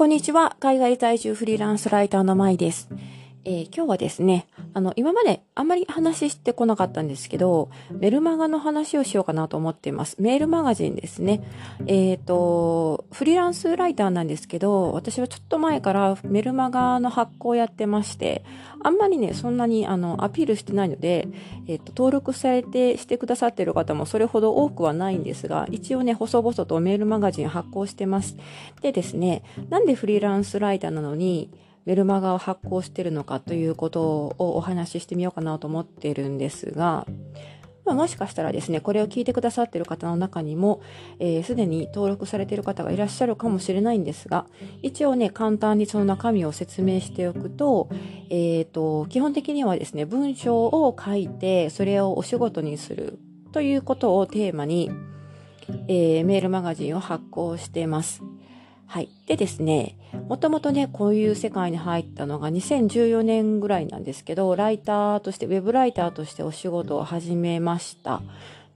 こんにちは。海外在住フリーランスライターのまいです。えー、今日はですね、あの、今まであんまり話してこなかったんですけど、メルマガの話をしようかなと思っています。メールマガジンですね。えっ、ー、と、フリーランスライターなんですけど、私はちょっと前からメルマガの発行をやってまして、あんまりね、そんなにあの、アピールしてないので、えっ、ー、と、登録されてしてくださっている方もそれほど多くはないんですが、一応ね、細々とメールマガジン発行してます。でですね、なんでフリーランスライターなのに、メルマガを発行してるのかということをお話ししてみようかなと思っているんですが、まあ、もしかしたらですね、これを聞いてくださっている方の中にも、す、えー、で、に登録されている方がいらっしゃるかもしれないんですが、一応ね、簡単にその中身を説明しておくと、え、ー、と、基本的にはですね、文章を書いて、それをお仕事にするということをテーマに、えー、メールマガジンを発行しています。はい。でですね、もともとね、こういう世界に入ったのが2014年ぐらいなんですけど、ライターとして、ウェブライターとしてお仕事を始めました。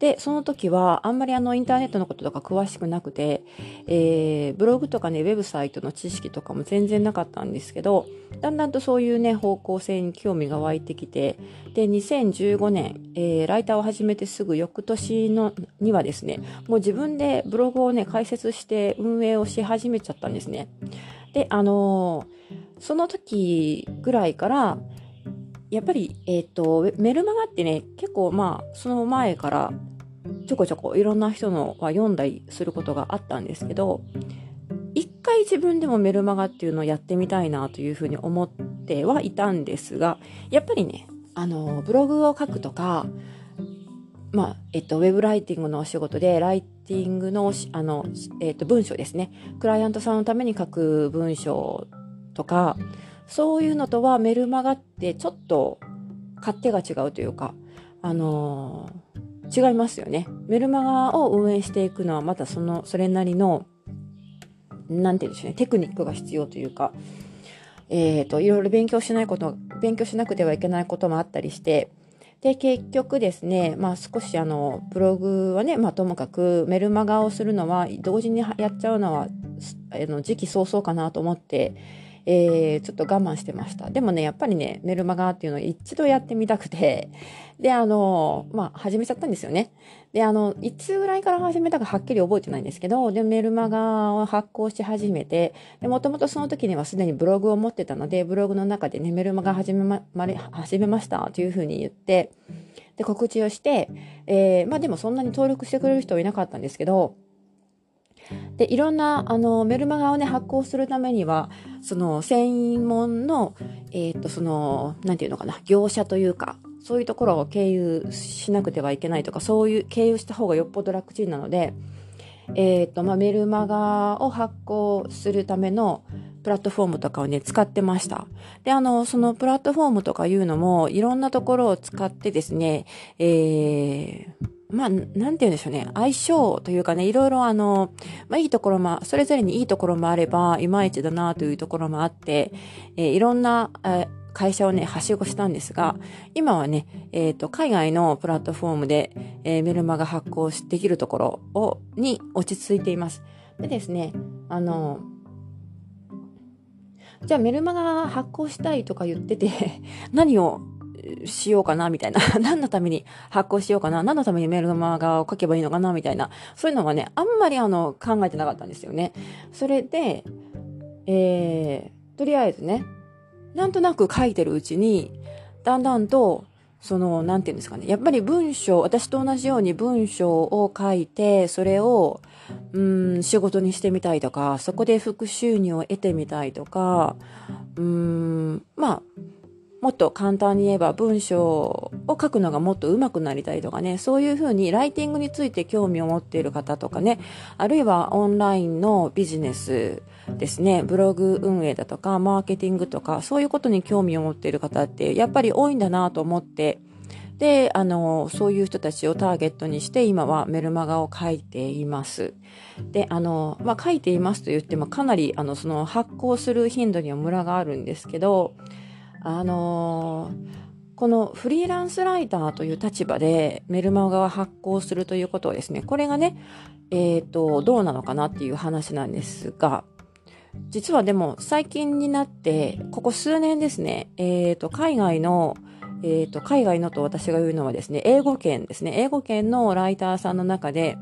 で、その時はあんまりあのインターネットのこととか詳しくなくて、えー、ブログとかね、ウェブサイトの知識とかも全然なかったんですけど、だんだんとそういうね、方向性に興味が湧いてきて、で、2015年、えー、ライターを始めてすぐ翌年のにはですね、もう自分でブログをね、開設して運営をし始めちゃったんですね。で、あのー、その時ぐらいから、やっぱり、えっ、ー、と、メルマガってね、結構まあ、その前からちょこちょこいろんな人のは読んだりすることがあったんですけど、一回自分でもメルマガっていうのをやってみたいなというふうに思ってはいたんですが、やっぱりね、あの、ブログを書くとか、まあ、えっと、ウェブライティングのお仕事で、ライティングの、あの、えっと、文章ですね。クライアントさんのために書く文章とか、そういうのとはメルマガってちょっと勝手が違うというか、あの、違いますよね。メルマガを運営していくのはまたその、それなりの、なんて言うんでしょうね、テクニックが必要というか、え、ー、と、いろいろ勉強しないこと、勉強しなくてはいけないこともあったりして、で、結局ですね、まあ少しあの、ブログはね、まあともかくメルマガをするのは、同時にやっちゃうのは、あの、時期尚早かなと思って、えー、ちょっと我慢してました。でもね、やっぱりね、メルマガっていうのを一度やってみたくて、で、あの、まあ、始めちゃったんですよね。で、あの、いつぐらいから始めたかはっきり覚えてないんですけど、で、メルマガを発行し始めて、で、もともとその時にはすでにブログを持ってたので、ブログの中でね、メルマガ始めま、まれ、始めましたというふうに言って、で、告知をして、えー、まあでもそんなに登録してくれる人はいなかったんですけど、で、いろんな、あの、メルマガをね、発行するためには、その、専門の、えっ、ー、と、その、なんていうのかな、業者というか、そういうところを経由しなくてはいけないとか、そういう、経由した方がよっぽど楽ちんなので、えっ、ー、と、まあ、メルマガを発行するための、プラットフォームとかをね、使ってました。で、あの、そのプラットフォームとかいうのも、いろんなところを使ってですね、えー、まあ、なんて言うんでしょうね。相性というかね、いろいろあの、まあ、いいところも、それぞれにいいところもあれば、いまいちだなというところもあって、えー、いろんな、えー、会社をね、はしごしたんですが、今はね、えっ、ー、と、海外のプラットフォームで、えメルマガ発行できるところを、に落ち着いています。でですね、あの、じゃあメルマガ発行したいとか言ってて 何をしようかな、みたいな。何のために発行しようかな。何のためにメールマガを書けばいいのかな、みたいな。そういうのはね、あんまりあの、考えてなかったんですよね。それで、えー、とりあえずね、なんとなく書いてるうちに、だんだんと、その、なんていうんですかね。やっぱり文章、私と同じように文章を書いて、それを、うん、仕事にしてみたいとか、そこで副収入を得てみたいとか、うん、まあ、もっと簡単に言えば文章を書くのがもっと上手くなりたいとかね、そういうふうにライティングについて興味を持っている方とかね、あるいはオンラインのビジネスですね、ブログ運営だとか、マーケティングとか、そういうことに興味を持っている方ってやっぱり多いんだなと思って、で、あの、そういう人たちをターゲットにして今はメルマガを書いています。で、あの、まあ、書いていますと言ってもかなり、あの、その発行する頻度にはムラがあるんですけど、あのーこのフリーランスライターという立場でメルマガを発行するということはですね、これがね、えっ、ー、と、どうなのかなっていう話なんですが、実はでも最近になって、ここ数年ですね、えっ、ー、と、海外の、えっ、と、海外のと私が言うのはですね、英語圏ですね、英語圏のライターさんの中で、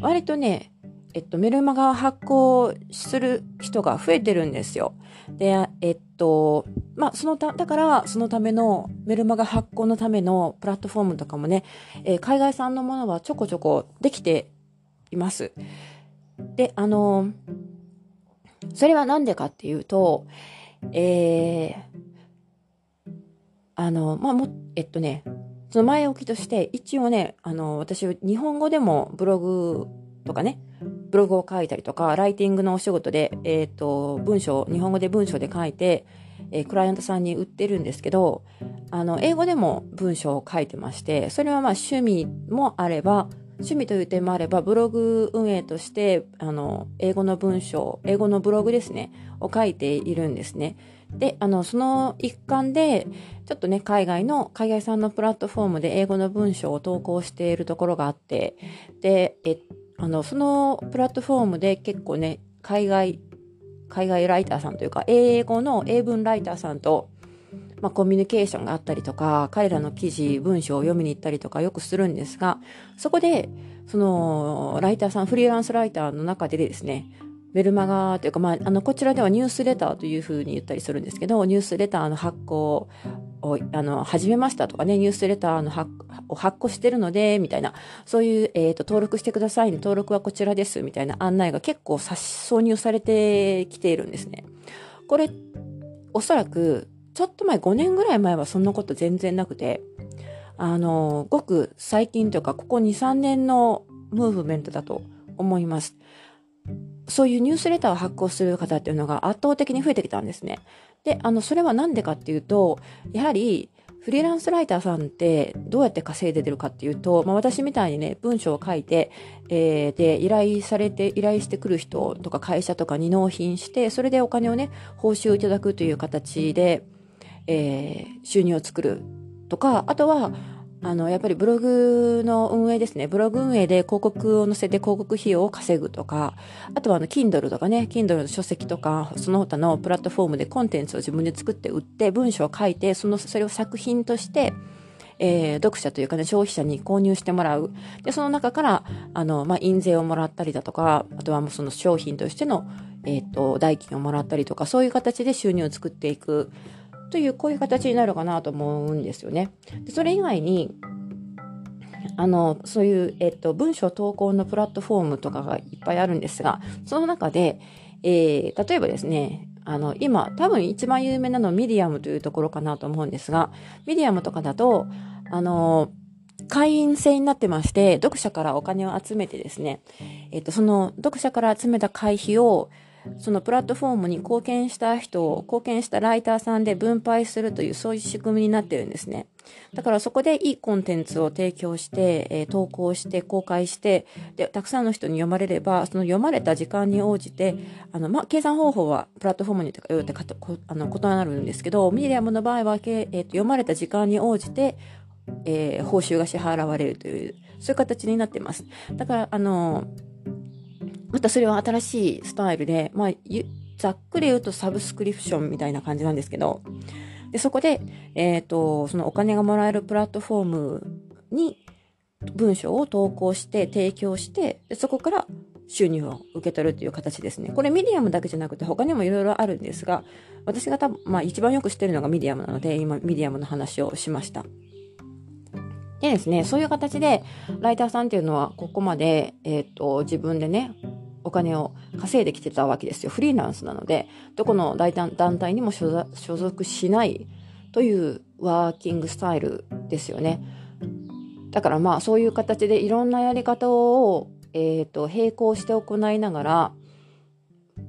割とね、えっと、メルマガを発行する人が増えてるんですよ。で、えっと、まあ、そのた、だから、そのための、メルマガ発行のためのプラットフォームとかもね、えー、海外産のものはちょこちょこできています。で、あの、それはなんでかっていうと、えー、あの、まあ、も、えっとね、その前置きとして、一応ね、あの、私、日本語でもブログとかね、ブログを書いたりとか、ライティングのお仕事で、えっ、ー、と、文章、日本語で文章で書いて、えー、クライアントさんに売ってるんですけど、あの、英語でも文章を書いてまして、それはまあ趣味もあれば、趣味という点もあれば、ブログ運営として、あの、英語の文章、英語のブログですね、を書いているんですね。で、あの、その一環で、ちょっとね、海外の、海外産のプラットフォームで英語の文章を投稿しているところがあって、で、えっあの、そのプラットフォームで結構ね、海外、海外ライターさんというか、英語の英文ライターさんと、まあ、コミュニケーションがあったりとか、彼らの記事、文章を読みに行ったりとかよくするんですが、そこで、その、ライターさん、フリーランスライターの中でですね、メルマガというか、まあ、あの、こちらではニュースレターというふうに言ったりするんですけど、ニュースレターの発行を、あの、始めましたとかね、ニュースレターの発を発行してるので、みたいな、そういう、え、ー、と、登録してくださいね、登録はこちらです、みたいな案内が結構挿入されてきているんですね。これ、おそらく、ちょっと前、5年ぐらい前はそんなこと全然なくて、あの、ごく最近というか、ここ2、3年のムーブメントだと思います。そういうニュースレターを発行する方っていうのが圧倒的に増えてきたんですね。で、あの、それは何でかっていうと、やはり、フリーランスライターさんってどうやって稼いで出るかっていうと、まあ、私みたいにね、文章を書いて、えー、で、依頼されて、依頼してくる人とか会社とかに納品して、それでお金をね、報酬をいただくという形で、えー、収入を作るとか、あとは、あの、やっぱりブログの運営ですね。ブログ運営で広告を載せて広告費用を稼ぐとか、あとはあの、Kindle とかね、Kindle の書籍とか、その他のプラットフォームでコンテンツを自分で作って売って、文章を書いて、その、それを作品として、えー、読者というかね、消費者に購入してもらう。で、その中から、あの、まあ、印税をもらったりだとか、あとはもうその商品としての、えっ、ー、と、代金をもらったりとか、そういう形で収入を作っていく。という、こういう形になるかなと思うんですよね。でそれ以外に、あの、そういう、えっと、文章投稿のプラットフォームとかがいっぱいあるんですが、その中で、えー、例えばですね、あの、今、多分一番有名なのはミディアムというところかなと思うんですが、ミディアムとかだと、あの、会員制になってまして、読者からお金を集めてですね、えっと、その読者から集めた会費を、そのプラットフォームに貢献した人を、貢献したライターさんで分配するという、そういう仕組みになってるんですね。だからそこでいいコンテンツを提供して、えー、投稿して、公開して、で、たくさんの人に読まれれば、その読まれた時間に応じて、あの、ま、計算方法はプラットフォームによってかあの異なるんですけど、ミディアムの場合は、けえーと、読まれた時間に応じて、えー、報酬が支払われるという、そういう形になってます。だから、あのまたそれは新しいスタイルで、まあ、ざっくり言うとサブスクリプションみたいな感じなん。ですけど、でそこで、え、ー、と、そのお金がもらえるプラットフォームに文章を投稿して提供してで、そこから収入を受け取るという形ですね。これミディアムだけじゃなくて他にもいろいろあるん。ですが、私が多分、まあ一番よく知ってるのがミディアムなので、今ミディアムの話をしました。でですね、そういう形で、ライターさんっていうのは、ここまで、えっ、ー、と、自分でね、お金を稼いできてたわけですよ。フリーランスなので、どこの団体にも所属しないというワーキングスタイルですよね。だからまあ、そういう形でいろんなやり方を、えっ、ー、と、並行して行いながら、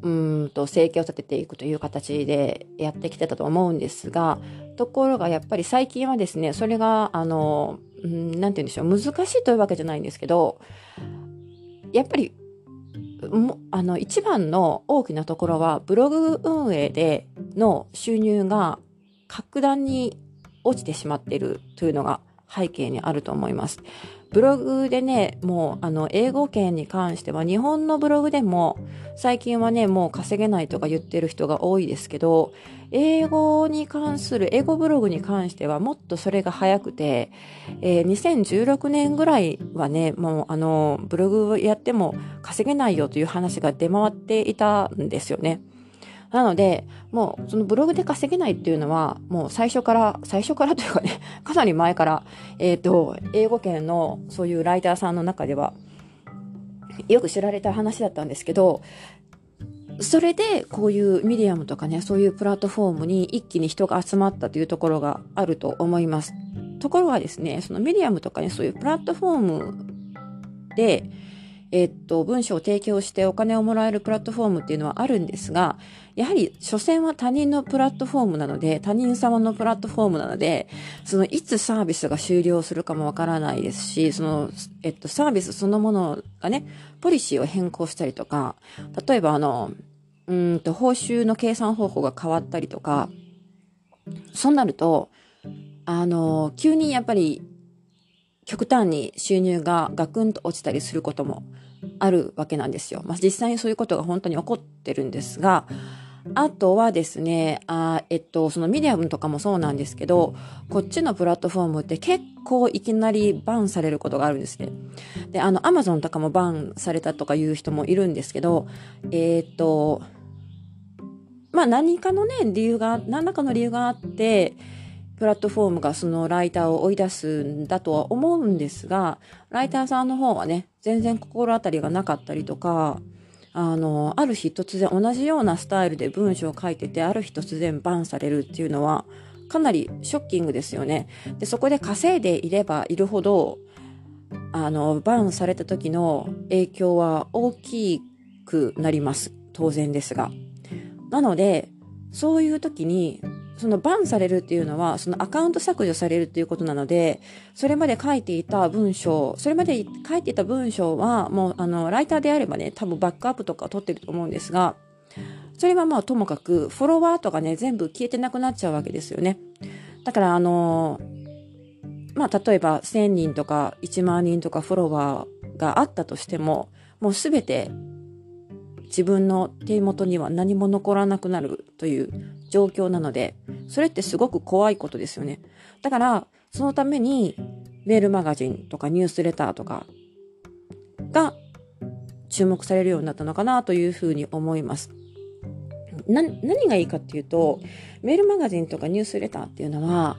うんと生計を立てていくという形でやってきてたと思うんですがところがやっぱり最近はですねそれがあのうん、なんて言うんでしょう、難しいというわけじゃないんですけど、やっぱり、もあの、一番の大きなところは、ブログ運営での収入が格段に落ちてしまっているというのが背景にあると思います。ブログでね、もう、あの、英語圏に関しては、日本のブログでも、最近はね、もう稼げないとか言ってる人が多いですけど、英語に関する、英語ブログに関しては、もっとそれが早くて、えー、2016年ぐらいはね、もう、あの、ブログやっても稼げないよという話が出回っていたんですよね。なので、もうそのブログで稼げないっていうのは、もう最初から、最初からというかね、かなり前から、えっ、ー、と、英語圏のそういうライターさんの中では、よく知られた話だったんですけど、それでこういうミディアムとかね、そういうプラットフォームに一気に人が集まったというところがあると思います。ところがですね、そのミディアムとかね、そういうプラットフォームで、えっと、文章を提供してお金をもらえるプラットフォームっていうのはあるんですが、やはり、所詮は他人のプラットフォームなので、他人様のプラットフォームなので、その、いつサービスが終了するかもわからないですし、その、えっと、サービスそのものがね、ポリシーを変更したりとか、例えばあの、うんと、報酬の計算方法が変わったりとか、そうなると、あの、急にやっぱり極端に収入がガクンと落ちたりすることもあるわけなんですよ。まあ、実際にそういうことが本当に起こってるんですが、あとはですね、あえっと、そのミディアムとかもそうなんですけど、こっちのプラットフォームって結構いきなりバンされることがあるんですね。で、あの、アマゾンとかもバンされたとかいう人もいるんですけど、えー、っと、まあ何かのね、理由が、何らかの理由があって、プラットフォームがそのライターを追い出すんだとは思うんですが、ライターさんの方はね、全然心当たりがなかったりとか、あの、ある日突然同じようなスタイルで文章を書いてて、ある日突然バンされるっていうのは、かなりショッキングですよね。で、そこで稼いでいればいるほど、あの、バンされた時の影響は大きくなります。当然ですが。なので、そういう時にそのバンされるっていうのは、そのアカウント削除されるっていうことなので、それまで書いていた文章、それまで書いていた文章は、もう、あの、ライターであればね、多分バックアップとか取ってると思うんですが、それはまあともかく、フォロワーとかね、全部消えてなくなっちゃうわけですよね。だから、あの、まあ、例えば1000人とか1万人とかフォロワーがあったとしても、もうすべて自分の手元には何も残らなくなるという状況なので、それってすごく怖いことですよね。だから、そのためにメールマガジンとかニュースレターとかが注目されるようになったのかなというふうに思います。な、何がいいかっていうと、メールマガジンとかニュースレターっていうのは、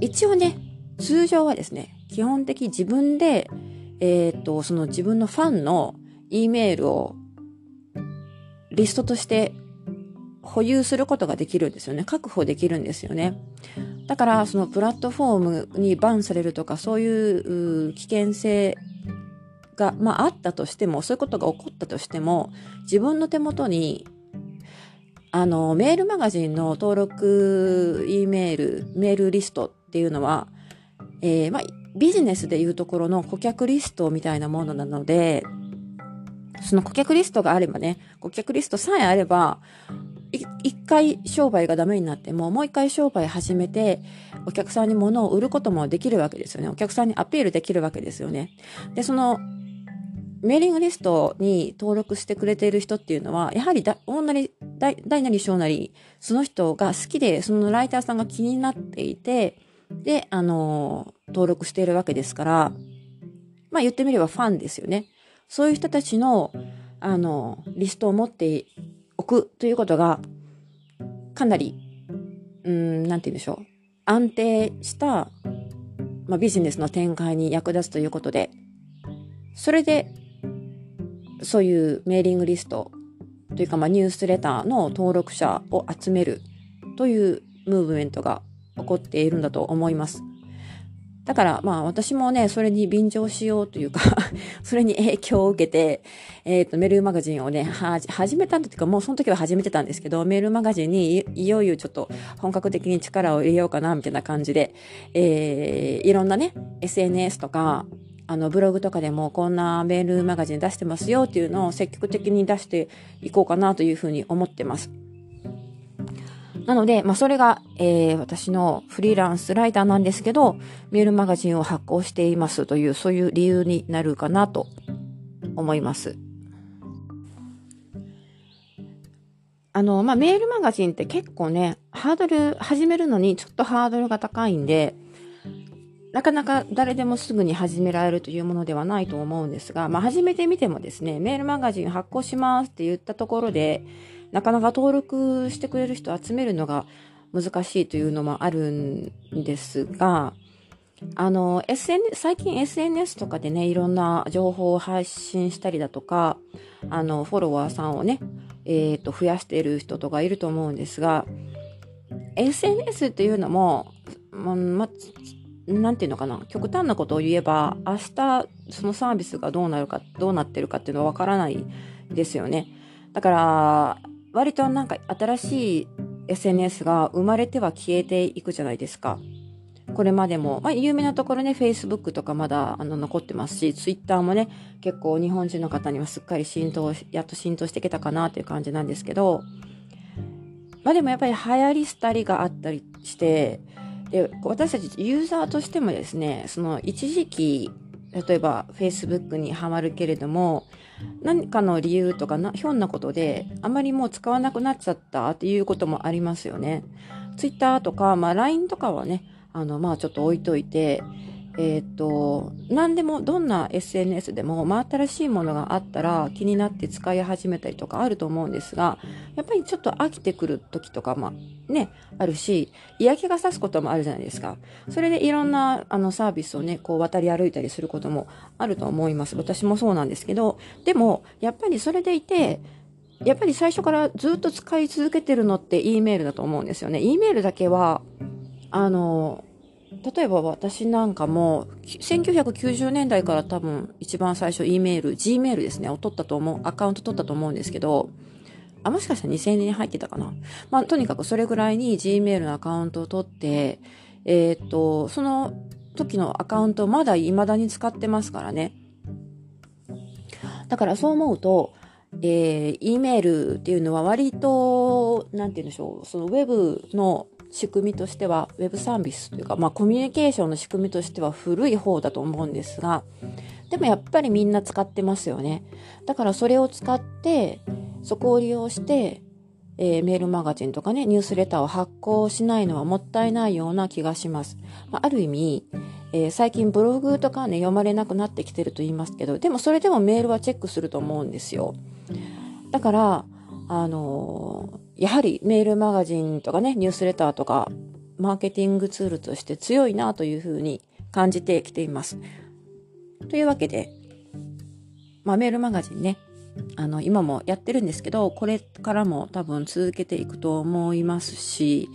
一応ね、通常はですね、基本的自分で、えっ、と、その自分のファンの E メールをリストとして保有することができるんですよね。確保できるんですよね。だから、そのプラットフォームにバンされるとか、そういう危険性が、まあ、あったとしても、そういうことが起こったとしても、自分の手元に、あの、メールマガジンの登録 E メール、メールリストっていうのは、えー、まあ、ビジネスでいうところの顧客リストみたいなものなので、その顧客リストがあればね、顧客リストさえあれば、一回商売がダメになっても、もう一回商売始めて、お客さんに物を売ることもできるわけですよね。お客さんにアピールできるわけですよね。で、その、メーリングリストに登録してくれている人っていうのは、やはり、大なり、大なり小なり、その人が好きで、そのライターさんが気になっていて、で、あの、登録しているわけですから、まあ言ってみればファンですよね。そういう人たちの、あの、リストを持っておくということが、かなり、うん、なんて言うんでしょう。安定した、まあ、ビジネスの展開に役立つということで、それで、そういうメーリングリストというか、まあ、ニュースレターの登録者を集めるというムーブメントが起こっているんだと思います。だからまあ私もね、それに便乗しようというか それに影響を受けて、えっ、ー、と、メールマガジンをね、はじ、始めたんだっていうか、もうその時は始めてたんですけど、メールマガジンにいよいよちょっと本格的に力を入れようかな、みたいな感じで、えー、いろんなね、SNS とか、あの、ブログとかでもこんなメールマガジン出してますよっていうのを積極的に出していこうかなというふうに思ってます。なので、まあ、それが、えー、私のフリーランスライターなんですけど、メールマガジンを発行していますという、そういう理由になるかなと思います。あの、まあ、メールマガジンって結構ね、ハードル、始めるのにちょっとハードルが高いんで、なかなか誰でもすぐに始められるというものではないと思うんですが、まあ、始めてみてもですね、メールマガジン発行しますって言ったところで、なかなか登録してくれる人を集めるのが難しいというのもあるんですが、あの、SN、最近 SNS とかでね、いろんな情報を発信したりだとか、あの、フォロワーさんをね、えっ、ー、と、増やしている人とかいると思うんですが、SNS っていうのも、ま、ま、なんていうのかな、極端なことを言えば、明日そのサービスがどうなるか、どうなってるかっていうのはわからないですよね。だから、割となんか新しい SNS が生まれては消えていくじゃないですか。これまでも、まあ、有名なところね、Facebook とかまだあの残ってますし、Twitter もね、結構日本人の方にはすっかり浸透、やっと浸透してきたかなという感じなんですけど、まあでもやっぱり流行り廃りがあったりして、で、私たちユーザーとしてもですね、その一時期、例えば Facebook にはまるけれども、何かの理由とかな、ひょんなことで、あまりもう使わなくなっちゃったっていうこともありますよね。Twitter とか、まあ LINE とかはね、あの、まあちょっと置いといて、えっ、ー、と、何でも、どんな SNS でも、まあ、新しいものがあったら気になって使い始めたりとかあると思うんですが、やっぱりちょっと飽きてくる時とか、まあ、ね、あるし、嫌気がさすこともあるじゃないですか。それでいろんな、あの、サービスをね、こう渡り歩いたりすることもあると思います。私もそうなんですけど、でも、やっぱりそれでいて、やっぱり最初からずっと使い続けてるのって E メールだと思うんですよね。E メールだけは、あの、例えば私なんかも、1990年代から多分一番最初 E メール、G メールですね、を取ったと思う、アカウント取ったと思うんですけど、あ、もしかしたら2000年に入ってたかな。まあ、とにかくそれぐらいに G メールのアカウントを取って、えっ、と、その時のアカウントまだ未だに使ってますからね。だからそう思うと、えー、E メールっていうのは割と、なんて言うんでしょう、そのウェブの仕組みとしては、ウェブサービスというか、まあコミュニケーションの仕組みとしては古い方だと思うんですが、でもやっぱりみんな使ってますよね。だからそれを使って、そこを利用して、えー、メールマガジンとかね、ニュースレターを発行しないのはもったいないような気がします。まあ、ある意味、えー、最近ブログとかね、読まれなくなってきてると言いますけど、でもそれでもメールはチェックすると思うんですよ。だから、あのーやはりメールマガジンとかね、ニュースレターとか、マーケティングツールとして強いなというふうに感じてきています。というわけで、まあ、メールマガジンね、あの、今もやってるんですけど、これからも多分続けていくと思いますし、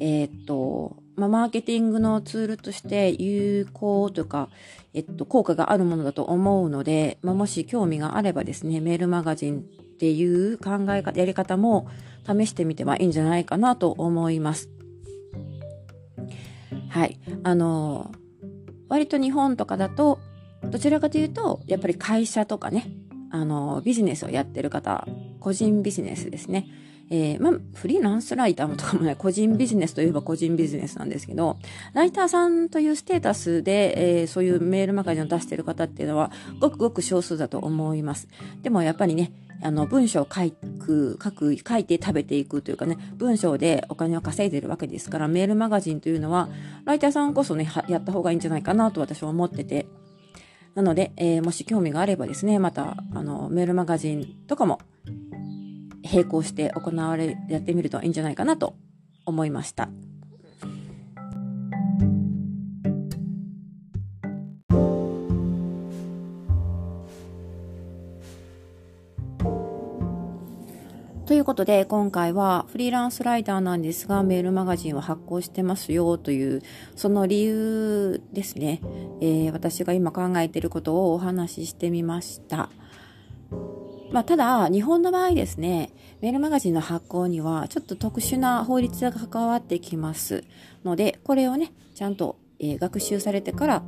えー、っと、まあ、マーケティングのツールとして有効とか、えっと、効果があるものだと思うので、まあ、もし興味があればですね、メールマガジンっていう考え方、やり方も試してみてはいいんじゃないかなと思います。はい。あの、割と日本とかだと、どちらかというと、やっぱり会社とかね、あの、ビジネスをやってる方、個人ビジネスですね。えー、まあ、フリーランスライターもとかもね、個人ビジネスといえば個人ビジネスなんですけど、ライターさんというステータスで、えー、そういうメールマガジンを出している方っていうのは、ごくごく少数だと思います。でもやっぱりね、あの、文章を書く、書く、書いて食べていくというかね、文章でお金を稼いでるわけですから、メールマガジンというのは、ライターさんこそね、やった方がいいんじゃないかなと私は思ってて、なので、えー、もし興味があればですね、また、あの、メールマガジンとかも、並行して行われ、やってみるといいんじゃないかなと思いました。ことで、今回はフリーランスライターなんですが、メールマガジンを発行してますよという、その理由ですね。えー、私が今考えていることをお話ししてみました。まあ、ただ、日本の場合ですね、メールマガジンの発行にはちょっと特殊な法律が関わってきますので、これをね、ちゃんと、えー、学習されてから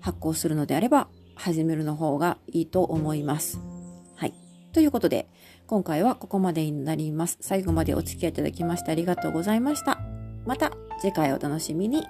発行するのであれば、始めるの方がいいと思います。はい。ということで、今回はここまでになります。最後までお付き合いいただきましてありがとうございました。また次回お楽しみに。